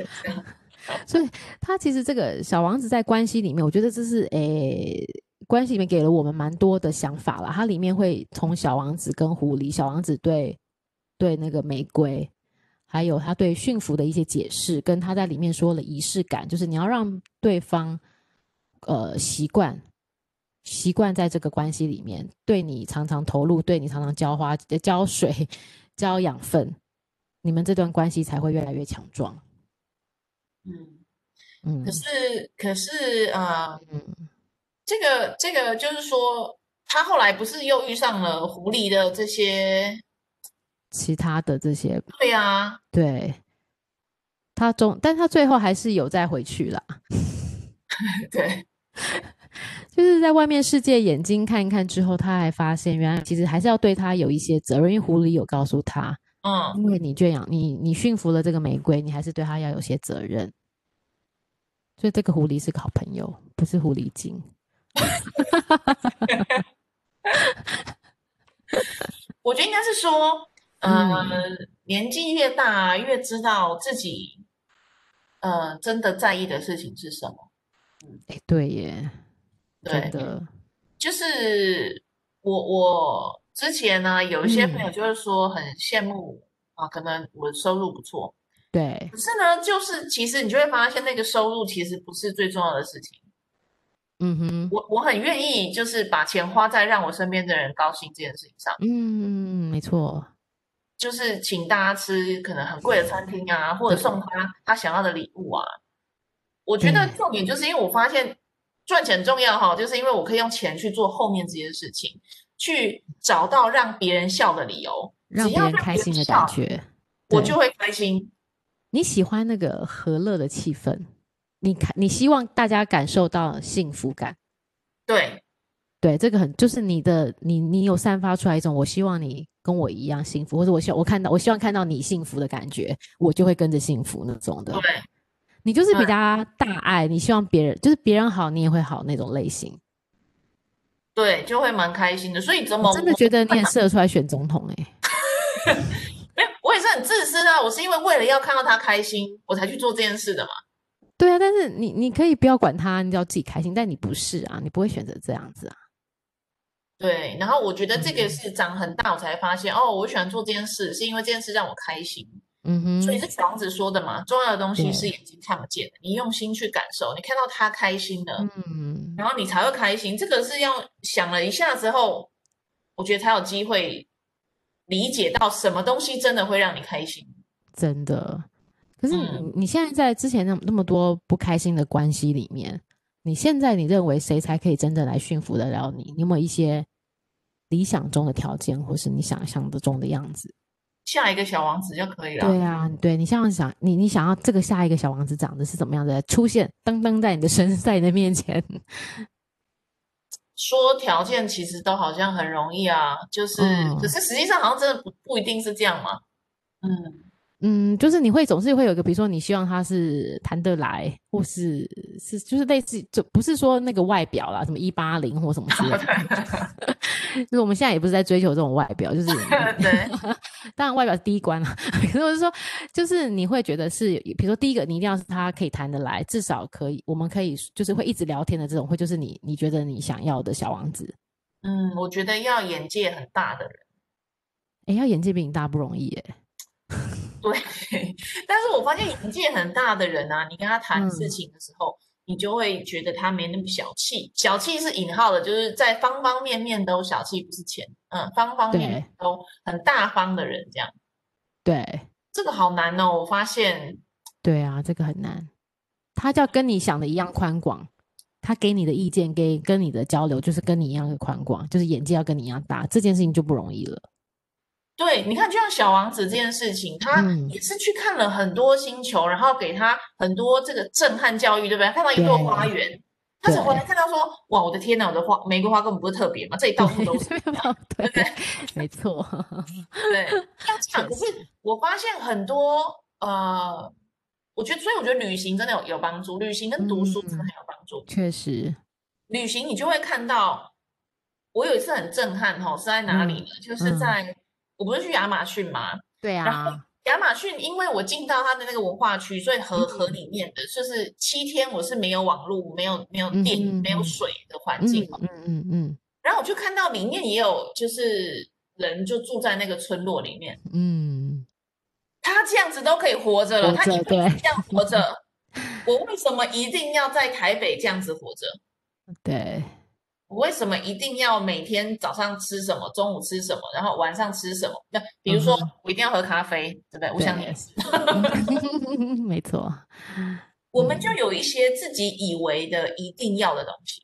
所以他其实这个小王子在关系里面，我觉得这是诶。关系里面给了我们蛮多的想法了，它里面会从小王子跟狐狸，小王子对对那个玫瑰，还有他对驯服的一些解释，跟他在里面说了仪式感，就是你要让对方呃习惯习惯在这个关系里面，对你常常投入，对你常常浇花、浇水、浇养分，你们这段关系才会越来越强壮。嗯嗯，可是可是啊，呃、嗯。这个这个就是说，他后来不是又遇上了狐狸的这些其他的这些？对呀、啊，对，他终，但他最后还是有再回去了。对，就是在外面世界眼睛看一看之后，他还发现原来其实还是要对他有一些责任，因为狐狸有告诉他，嗯，因为你圈养你，你驯服了这个玫瑰，你还是对他要有些责任。所以这个狐狸是个好朋友，不是狐狸精。我觉得应该是说，呃，嗯、年纪越大，越知道自己，呃，真的在意的事情是什么。哎、欸，对耶，对的，就是我我之前呢，有一些朋友就是说很羡慕、嗯、啊，可能我的收入不错，对，可是呢，就是其实你就会发现那个收入其实不是最重要的事情。嗯哼，我我很愿意就是把钱花在让我身边的人高兴这件事情上。嗯，没错，就是请大家吃可能很贵的餐厅啊，或者送他他想要的礼物啊。我觉得重点就是因为我发现赚钱重要哈，就是因为我可以用钱去做后面这些事情，去找到让别人笑的理由，让别人开心的感觉，我就会开心。你喜欢那个和乐的气氛，你看，你希望大家感受到幸福感。对，对，这个很就是你的，你你有散发出来一种，我希望你跟我一样幸福，或者我希望我看到，我希望看到你幸福的感觉，我就会跟着幸福那种的。对。你就是比较大爱，嗯、你希望别人就是别人好，你也会好那种类型。对，就会蛮开心的。所以怎么我真的觉得你很适合出来选总统哎、欸？没有，我也是很自私啊。我是因为为了要看到他开心，我才去做这件事的嘛。对啊，但是你你可以不要管他，你只要自己开心。但你不是啊，你不会选择这样子啊。对，然后我觉得这个是长很大，我才发现、嗯、哦，我喜欢做这件事，是因为这件事让我开心。嗯哼，所以是小王子说的嘛，重要的东西是眼睛看不见的，你用心去感受，你看到他开心了，嗯，然后你才会开心。这个是要想了一下之后，我觉得才有机会理解到什么东西真的会让你开心。真的，可是你、现在在之前那那么多不开心的关系里面，你现在你认为谁才可以真的来驯服得了你？你有没有一些理想中的条件，或是你想象的中的样子？下一个小王子就可以了。对啊，对你想想，你你想要这个下一个小王子长得是怎么样的出现，噔噔在你的身，在你的面前。说条件其实都好像很容易啊，就是，嗯、可是实际上好像真的不不一定是这样嘛。嗯。嗯，就是你会总是会有一个，比如说你希望他是谈得来，或是是就是类似，就不是说那个外表啦，什么一八零或什么之类的。就是我们现在也不是在追求这种外表，就是 对，当然外表是第一关啦。可是我是说，就是你会觉得是，比如说第一个，你一定要是他可以谈得来，至少可以，我们可以就是会一直聊天的这种，会就是你你觉得你想要的小王子。嗯，我觉得要眼界很大的人，哎，要眼界比你大不容易耶。对，但是我发现眼界很大的人啊，你跟他谈事情的时候，嗯、你就会觉得他没那么小气。小气是引号的，就是在方方面面都小气，不是钱，嗯，方方面面都很大方的人，这样。对，这个好难哦，我发现。对啊，这个很难。他就要跟你想的一样宽广，他给你的意见，给跟你的交流，就是跟你一样的宽广，就是眼界要跟你一样大，这件事情就不容易了。对，你看，就像小王子这件事情，他也是去看了很多星球，嗯、然后给他很多这个震撼教育，对不对？看到一座花园，他才回来看到说：“哇，我的天哪，我的花玫瑰花根本不是特别嘛，这里到处都是。”对没错。对，这样可是我发现很多呃，我觉得，所以我觉得旅行真的有有帮助，旅行跟读书真的很有帮助。确实，旅行你就会看到，我有一次很震撼哈，是在哪里呢？嗯、就是在。嗯我不是去亚马逊吗？对啊。然后亚马逊，因为我进到它的那个文化区，所以河河里面的就是七天，我是没有网络、没有没有电、嗯、没有水的环境。嗯嗯嗯。嗯，然后我就看到里面也有，就是人就住在那个村落里面。嗯。他这样子都可以活着了，着他一辈子这样活着，我为什么一定要在台北这样子活着？对。我为什么一定要每天早上吃什么，中午吃什么，然后晚上吃什么？那比如说，我一定要喝咖啡，嗯、对不对？我想你也是。没错，我们就有一些自己以为的一定要的东西。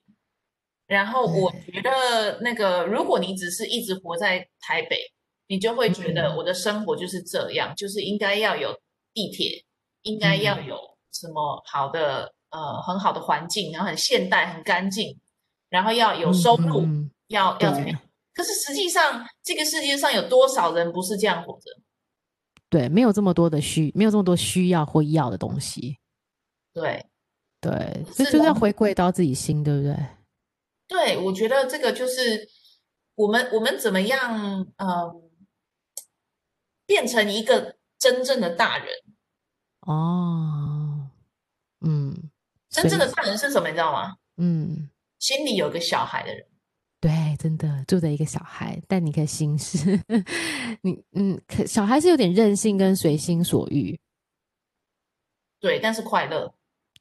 然后我觉得，那个如果你只是一直活在台北，你就会觉得我的生活就是这样，就是应该要有地铁，应该要有什么好的呃很好的环境，然后很现代、很干净，然后要有收入，要要怎么样？可是实际上，这个世界上有多少人不是这样活着？对，没有这么多的需，没有这么多需要或要的东西。对，对，这就是要回归到自己心，对不对？对，我觉得这个就是我们我们怎么样，嗯、呃，变成一个真正的大人。哦，嗯，真正的大人是什么？你知道吗？嗯，心里有个小孩的人。对，真的住着一个小孩，但你可以心事，你嗯，可小孩是有点任性跟随心所欲，对，但是快乐，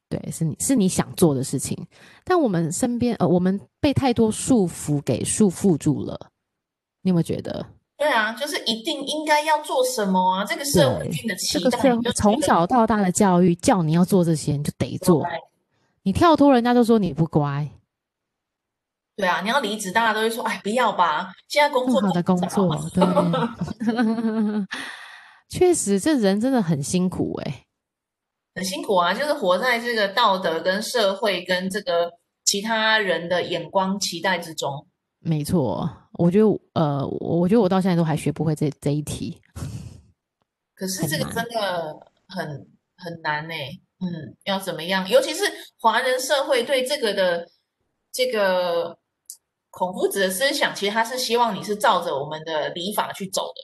对，是你是你想做的事情，但我们身边呃，我们被太多束缚给束缚住了，你有没有觉得？对啊，就是一定应该要做什么啊，这个社会的期待，这个从小到大的教育叫你要做这些，你就得做，你跳脱，人家就说你不乖。对啊，你要离职，大家都会说：“哎，不要吧，现在工作好的工作，对，确实，这人真的很辛苦哎、欸，很辛苦啊，就是活在这个道德跟社会跟这个其他人的眼光期待之中。没错，我觉得，呃，我觉得我到现在都还学不会这这一题。可是这个真的很很难，呢欸，嗯，要怎么样？尤其是华人社会对这个的这个。孔夫子的思想，其实他是希望你是照着我们的礼法去走的。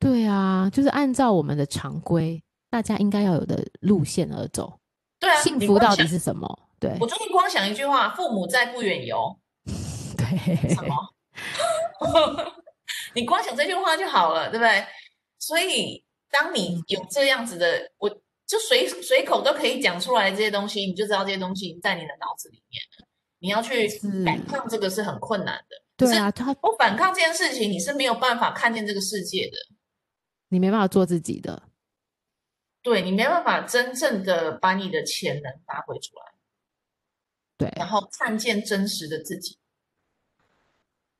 对啊，就是按照我们的常规，大家应该要有的路线而走。对啊，幸福到底是什么？对，我最近光想一句话：父母在，不远游。对，什么？你光想这句话就好了，对不对？所以，当你有这样子的，我就随随口都可以讲出来这些东西，你就知道这些东西在你的脑子里面。你要去反抗这个是很困难的。对啊，他我反抗这件事情，你是没有办法看见这个世界的，你没办法做自己的，对，你没办法真正的把你的潜能发挥出来，对，然后看见真实的自己。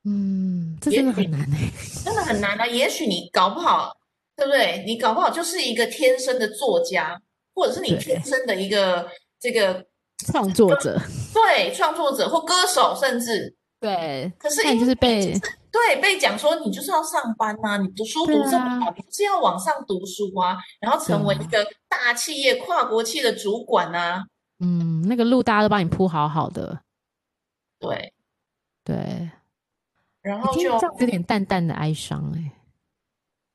嗯，这真的很难哎，真的很难啊！也许你搞不好，对不对？你搞不好就是一个天生的作家，或者是你天生的一个这个。创作者，对，创作者或歌手，甚至。对，可是你就是被对被讲说你就是要上班啊，你读书读这么好，啊、你就是要往上读书啊，然后成为一个大企业、跨国企业的主管啊。嗯，那个路大家都帮你铺好好的，对。对，然后就有点淡淡的哀伤哎、欸，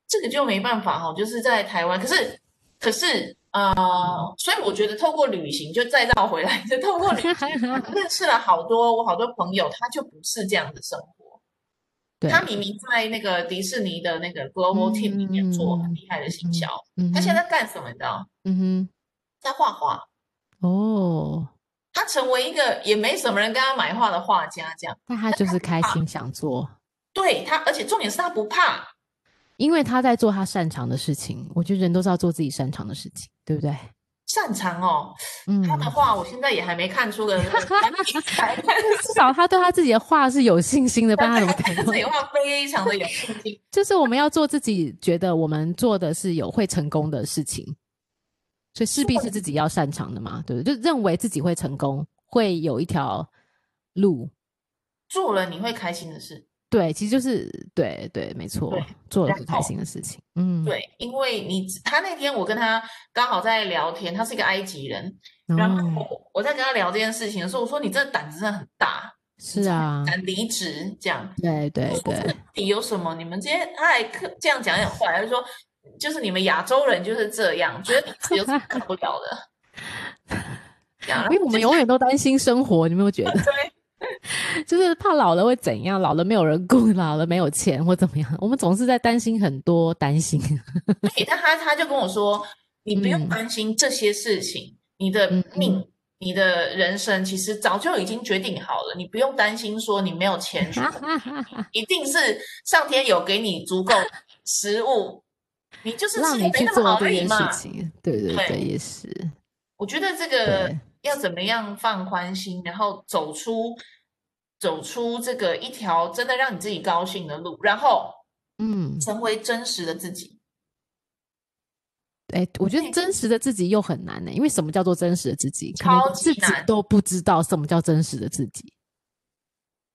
这个就没办法哈，就是在台湾，可是可是。呃，所以我觉得透过旅行就再绕回来，就透过旅行 认识了好多我好多朋友，他就不是这样的生活。对，他明明在那个迪士尼的那个 Global Team 里面做很厉害的行销，嗯嗯、他现在干什么？你知道？嗯哼，在画画。哦，他成为一个也没什么人跟他买画的画家，这样。那他就是开心想做。对他，而且重点是他不怕。因为他在做他擅长的事情，我觉得人都是要做自己擅长的事情，对不对？擅长哦，嗯，他的话我现在也还没看出个，至少他对他自己的话是有信心的，不然他怎么可能？自己话非常的有信心。就是我们要做自己觉得我们做的是有会成功的事情，所以势必是自己要擅长的嘛，对不对？就认为自己会成功，会有一条路，做了你会开心的事。对，其实就是对对，没错，做了很开心的事情。嗯，对，因为你他那天我跟他刚好在聊天，他是一个埃及人，嗯、然后我在跟他聊这件事情的时候，我说你这胆子真的很大，是啊，敢离职这样。对对对，你有什么？你们这些他还这样讲有点坏，他就说就是你们亚洲人就是这样，觉得有什么干不了的。因为我们永远都担心生活，你有没有觉得？对。就是怕老了会怎样，老了没有人顾，老了没有钱或怎么样，我们总是在担心很多担心。对，但他他就跟我说，你不用担心这些事情，嗯、你的命、嗯、你的人生其实早就已经决定好了，你不用担心说你没有钱，一定是上天有给你足够食物，你就是让你去做这件事情。对对对，对也是。我觉得这个。要怎么样放宽心，然后走出走出这个一条真的让你自己高兴的路，然后嗯，成为真实的自己。哎，我觉得真实的自己又很难呢，因为什么叫做真实的自己？超级难，自己都不知道什么叫真实的自己。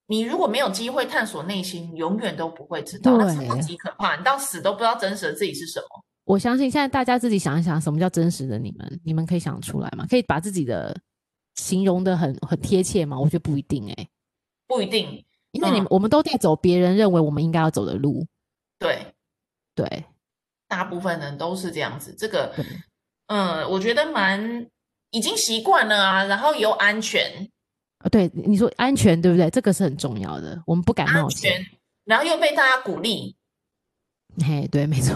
你如果没有机会探索内心，永远都不会知道，那超级可怕。你到死都不知道真实的自己是什么。我相信现在大家自己想一想，什么叫真实的你们？你们可以想出来吗？可以把自己的形容的很很贴切吗？我觉得不一定哎，不一定，因为你们、嗯、我们都在走别人认为我们应该要走的路。对，对，大部分人都是这样子。这个，嗯，我觉得蛮已经习惯了啊，然后又安全啊。对，你说安全对不对？这个是很重要的，我们不敢冒险，然后又被大家鼓励。嘿，对，没错。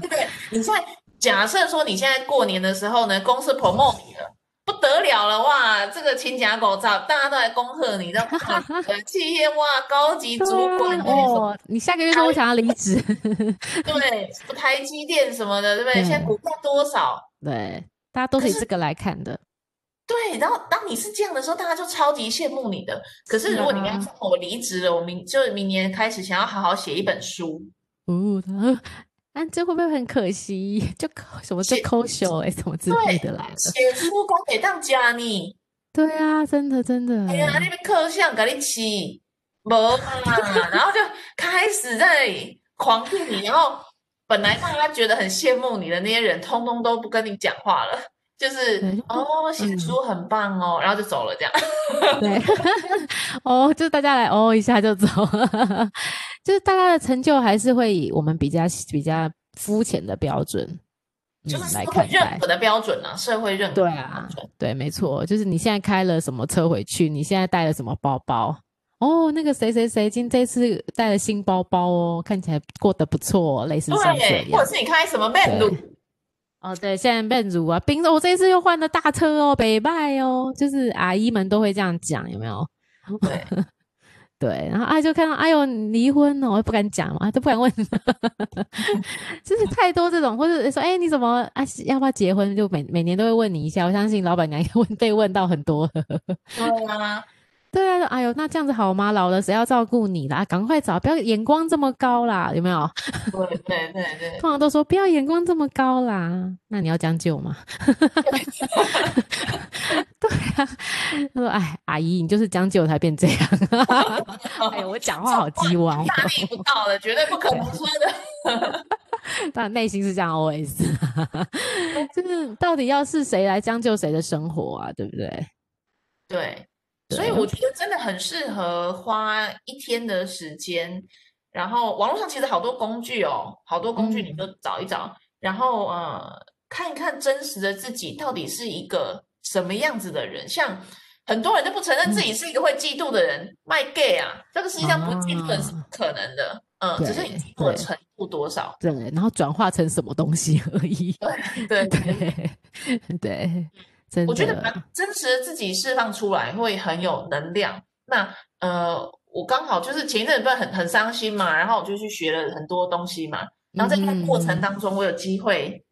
对，你现在假设说你现在过年的时候呢，公司 promote 你了，不得了了哇！这个亲家狗照，大家都来恭贺你，的企业哇，高级主管哦，你下个月说我想要离职，对，台积电什么的，对不对？现在股票多少？对，大家都可以这个来看的。对，然后当你是这样的时候，大家就超级羡慕你的。可是如果你跟他说我离职了，我明就明年开始想要好好写一本书。哦，他啊，这会不会很可惜？就什么就抠手哎，什么之类的来了。写书光给当家呢？对啊，真的真的。哎呀，那边刻像给你起，没啊，然后就开始在狂吐你，然后本来大家觉得很羡慕你的那些人，通通都不跟你讲话了，就是哦，写书很棒哦，然后就走了这样。对，哦，就是大家来哦一下就走了。就是大家的成就还是会以我们比较比较肤浅的标准，就是来看认可的标准啊，社会认可。对啊，对，没错，就是你现在开了什么车回去，你现在带了什么包包哦，那个谁谁谁今这次带了新包包哦，看起来过得不错，类似像这样。或者是你开什么奔鲁？哦，对，现在奔鲁啊，冰我这一次又换了大车哦，北拜哦，就是阿姨们都会这样讲，有没有？对。对，然后啊，就看到哎呦离婚了，我也不敢讲嘛，都不敢问，就是太多这种，或者说哎你怎么啊要不要结婚？就每每年都会问你一下，我相信老板娘也问被问到很多。对啊，对啊，哎呦那这样子好吗？老了谁要照顾你啦？赶快找，不要眼光这么高啦，有没有？对对对对，通常都说不要眼光这么高啦，那你要将就吗？对啊，他说：“哎，阿姨，你就是将就才变这样。”哎，我讲话好鸡歪，大逆不道的，绝对不可能说的。但内心是这样 OS，就是到底要是谁来将就谁的生活啊？对不对？对，所以我觉得真的很适合花一天的时间，然后网络上其实好多工具哦，好多工具你都找一找，嗯、然后呃，看一看真实的自己到底是一个。什么样子的人？像很多人都不承认自己是一个会嫉妒的人，卖 gay 啊，这个世界上不基本是不可能的。啊、嗯，只是你嫉妒的程度多少，对，然后转化成什么东西而已。对对对对，我觉得把真实的自己释放出来会很有能量。那呃，我刚好就是前一阵子不是很很伤心嘛，然后我就去学了很多东西嘛，然后在那个过程当中，我有机会，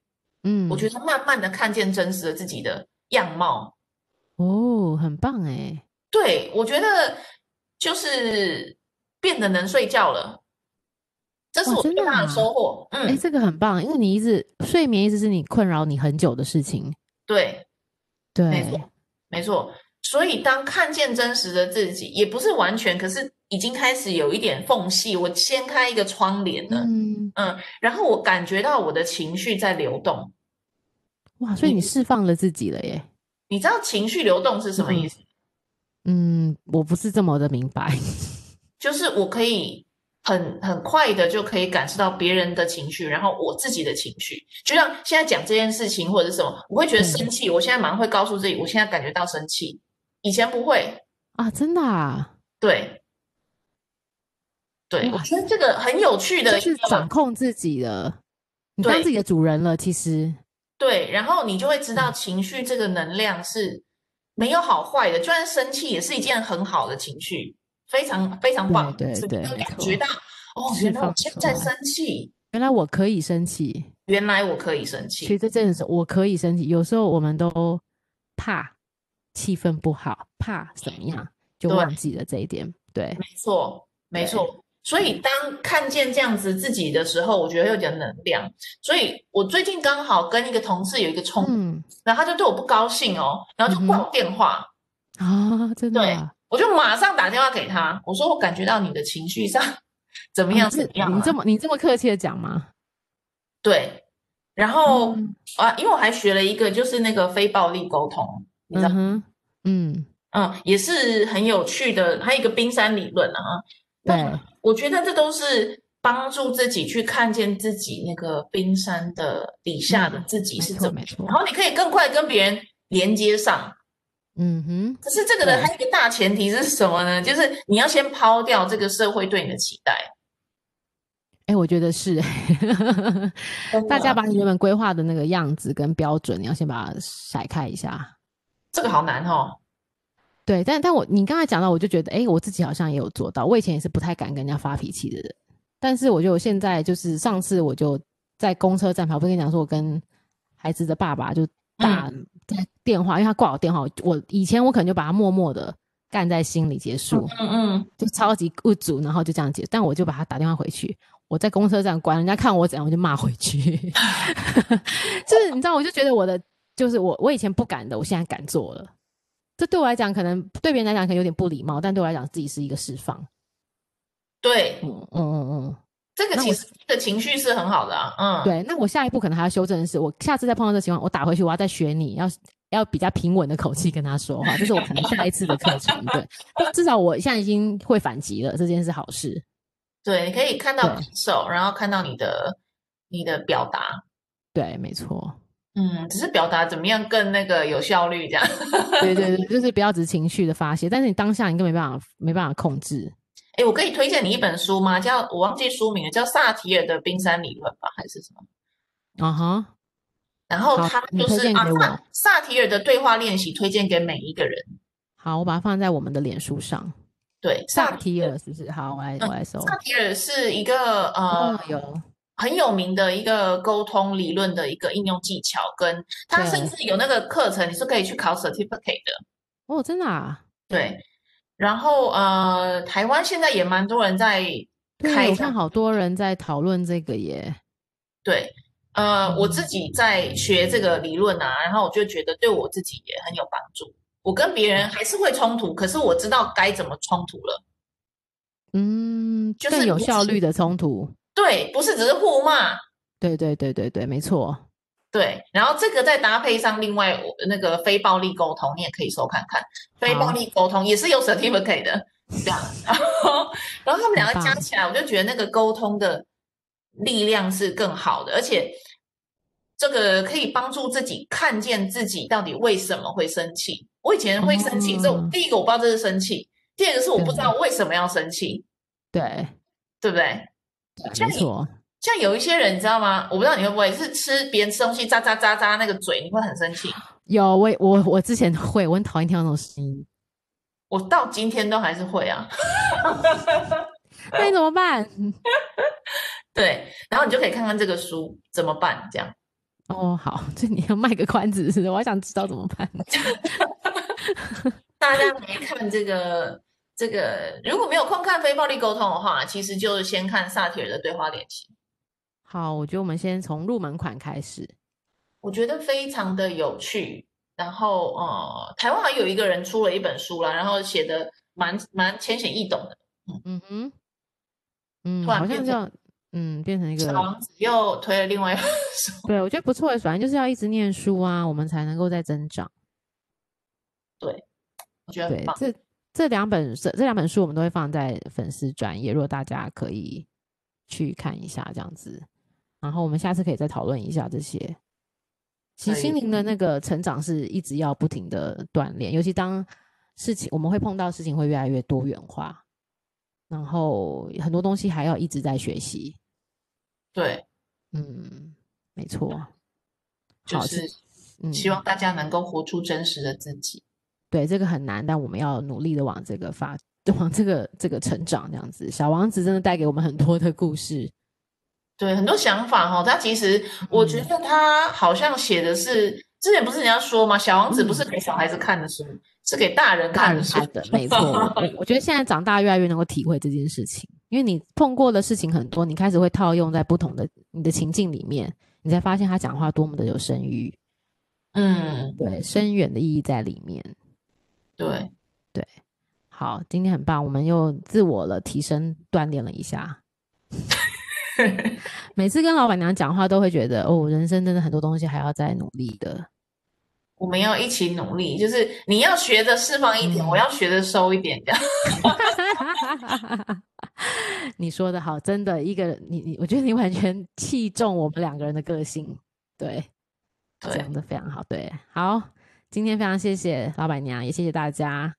嗯，我觉得慢慢的看见真实的自己的。样貌哦，很棒哎！对，我觉得就是变得能睡觉了，这是我最大的收获。嗯，哎，这个很棒，因为你一直睡眠一直是你困扰你很久的事情。对，对，没错，没错。所以当看见真实的自己，也不是完全，可是已经开始有一点缝隙。我掀开一个窗帘了，嗯嗯，然后我感觉到我的情绪在流动。哇，所以你释放了自己了耶！你知道情绪流动是什么意思？嗯，我不是这么的明白。就是我可以很很快的就可以感受到别人的情绪，然后我自己的情绪。就像现在讲这件事情或者是什么，我会觉得生气，我现在马上会告诉自己，我现在感觉到生气。以前不会啊，真的啊？对，对，我觉得这个很有趣的，就是掌控自己的，你当自己的主人了，其实。对，然后你就会知道情绪这个能量是没有好坏的，就算生气也是一件很好的情绪，非常非常棒。对对对，感觉到哦，原来我现在生气，原来我可以生气，原来我可以生气。其实这真的是我可以生气。有时候我们都怕气氛不好，怕怎么样，就忘记了这一点。对，没错，没错。所以当看见这样子自己的时候，我觉得有点能量。所以我最近刚好跟一个同事有一个冲突，嗯、然后他就对我不高兴哦，然后就挂我电话、嗯、啊，真的、啊，对，我就马上打电话给他，我说我感觉到你的情绪上 怎么样、啊、怎么样、啊？你这么你这么客气的讲吗？对，然后、嗯、啊，因为我还学了一个就是那个非暴力沟通，你知道吗？嗯嗯，也是很有趣的，还有一个冰山理论啊。对。我觉得这都是帮助自己去看见自己那个冰山的底下的自己是怎么样，然后你可以更快跟别人连接上。嗯哼。可是这个的还有一个大前提是什么呢？就是你要先抛掉这个社会对你的期待。哎，我觉得是，大家把你原本规划的那个样子跟标准，你要先把它甩开一下。这个好难哦。对，但但我你刚才讲到，我就觉得，哎，我自己好像也有做到。我以前也是不太敢跟人家发脾气的人，但是我觉得我现在就是上次我就在公车站旁，我不跟你讲说，我跟孩子的爸爸就打在电话，嗯、因为他挂我电话，我以前我可能就把他默默的干在心里结束，嗯嗯，就超级不足，然后就这样结，但我就把他打电话回去，我在公车站关，人家看我怎样，我就骂回去，就是你知道，我就觉得我的就是我我以前不敢的，我现在敢做了。这对我来讲，可能对别人来讲可能有点不礼貌，但对我来讲，自己是一个释放。对，嗯嗯嗯嗯，这个其实的情绪是很好的啊。嗯，对。那我下一步可能还要修正的是，我下次再碰到这个情况，我打回去，我要再学你要要比较平稳的口气跟他说话，这是我可能下一次的课程。对，至少我现在已经会反击了，这件事好事。对，你可以看到感受，然后看到你的你的表达。对，没错。嗯，只是表达怎么样更那个有效率这样。对对对，就是不要只是情绪的发泄，但是你当下你根本没办法没办法控制。哎，我可以推荐你一本书吗？叫我忘记书名了，叫萨提尔的冰山理论吧，还是什么？啊哈。然后他就是啊，萨提尔的对话练习，推荐给每一个人。好，我把它放在我们的脸书上。对，萨提尔是不是？好，我来我来搜。萨提尔是一个呃。有。很有名的一个沟通理论的一个应用技巧，跟他甚至有那个课程，你是可以去考 certificate 的。哦，真的啊？对。然后呃，台湾现在也蛮多人在开，我看好多人在讨论这个耶。对，呃，嗯、我自己在学这个理论啊，然后我就觉得对我自己也很有帮助。我跟别人还是会冲突，可是我知道该怎么冲突了。嗯，就是有效率的冲突。对，不是只是互骂。对对对对对，没错。对，然后这个再搭配上另外那个非暴力沟通，你也可以搜看看。非暴力沟通也是有 certificate 的，这样。然后，然后他们两个加起来，我就觉得那个沟通的力量是更好的，而且这个可以帮助自己看见自己到底为什么会生气。我以前会生气，这、嗯、第一个我不知道这是生气，第二个是我不知道为什么要生气。对，对不对？像没错，像有一些人，你知道吗？我不知道你会不会是吃别人吃东西喳喳喳喳那个嘴，你会很生气。有，我我我之前会，我很讨厌听到那种声音。我到今天都还是会啊。那你怎么办？对，然后你就可以看看这个书怎么办，这样。哦，好，这你要卖个关子是的，我还想知道怎么办。大家没看这个。这个如果没有空看非暴力沟通的话，其实就先看萨提尔的对话练习。好，我觉得我们先从入门款开始。我觉得非常的有趣。然后，呃，台湾还有一个人出了一本书啦，然后写的蛮蛮浅显易懂的。嗯嗯哼，嗯，突然好像这样，嗯，变成一个小王子又推了另外一本书。对，我觉得不错的，反正就是要一直念书啊，我们才能够再增长。对，我觉得很棒。对，这。这两本这这两本书我们都会放在粉丝专页，如果大家可以去看一下这样子，然后我们下次可以再讨论一下这些。其实心灵的那个成长是一直要不停的锻炼，尤其当事情我们会碰到事情会越来越多元化，然后很多东西还要一直在学习。对，嗯，没错，就是希望大家能够活出真实的自己。对，这个很难，但我们要努力的往这个发，往这个这个成长这样子。小王子真的带给我们很多的故事，对，很多想法哈、哦。他其实我觉得他好像写的是、嗯、之前不是人家说吗？小王子不是给小孩子看的书，嗯、是给大人看的书。的没错，我觉得现在长大越来越能够体会这件事情。因为你碰过的事情很多，你开始会套用在不同的你的情境里面，你才发现他讲话多么的有深意。嗯，对，深远的意义在里面。对，对，好，今天很棒，我们又自我了提升，锻炼了一下。每次跟老板娘讲话，都会觉得哦，人生真的很多东西还要再努力的。我们要一起努力，就是你要学的释放一点，嗯、我要学的收一点，这样。你说的好，真的，一个你你，我觉得你完全器重我们两个人的个性，对。讲的非常好，对，好，今天非常谢谢老板娘，也谢谢大家，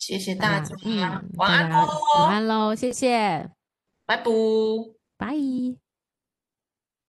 谢谢大家，嗯，晚安喽，晚安喽，谢谢，拜拜，拜。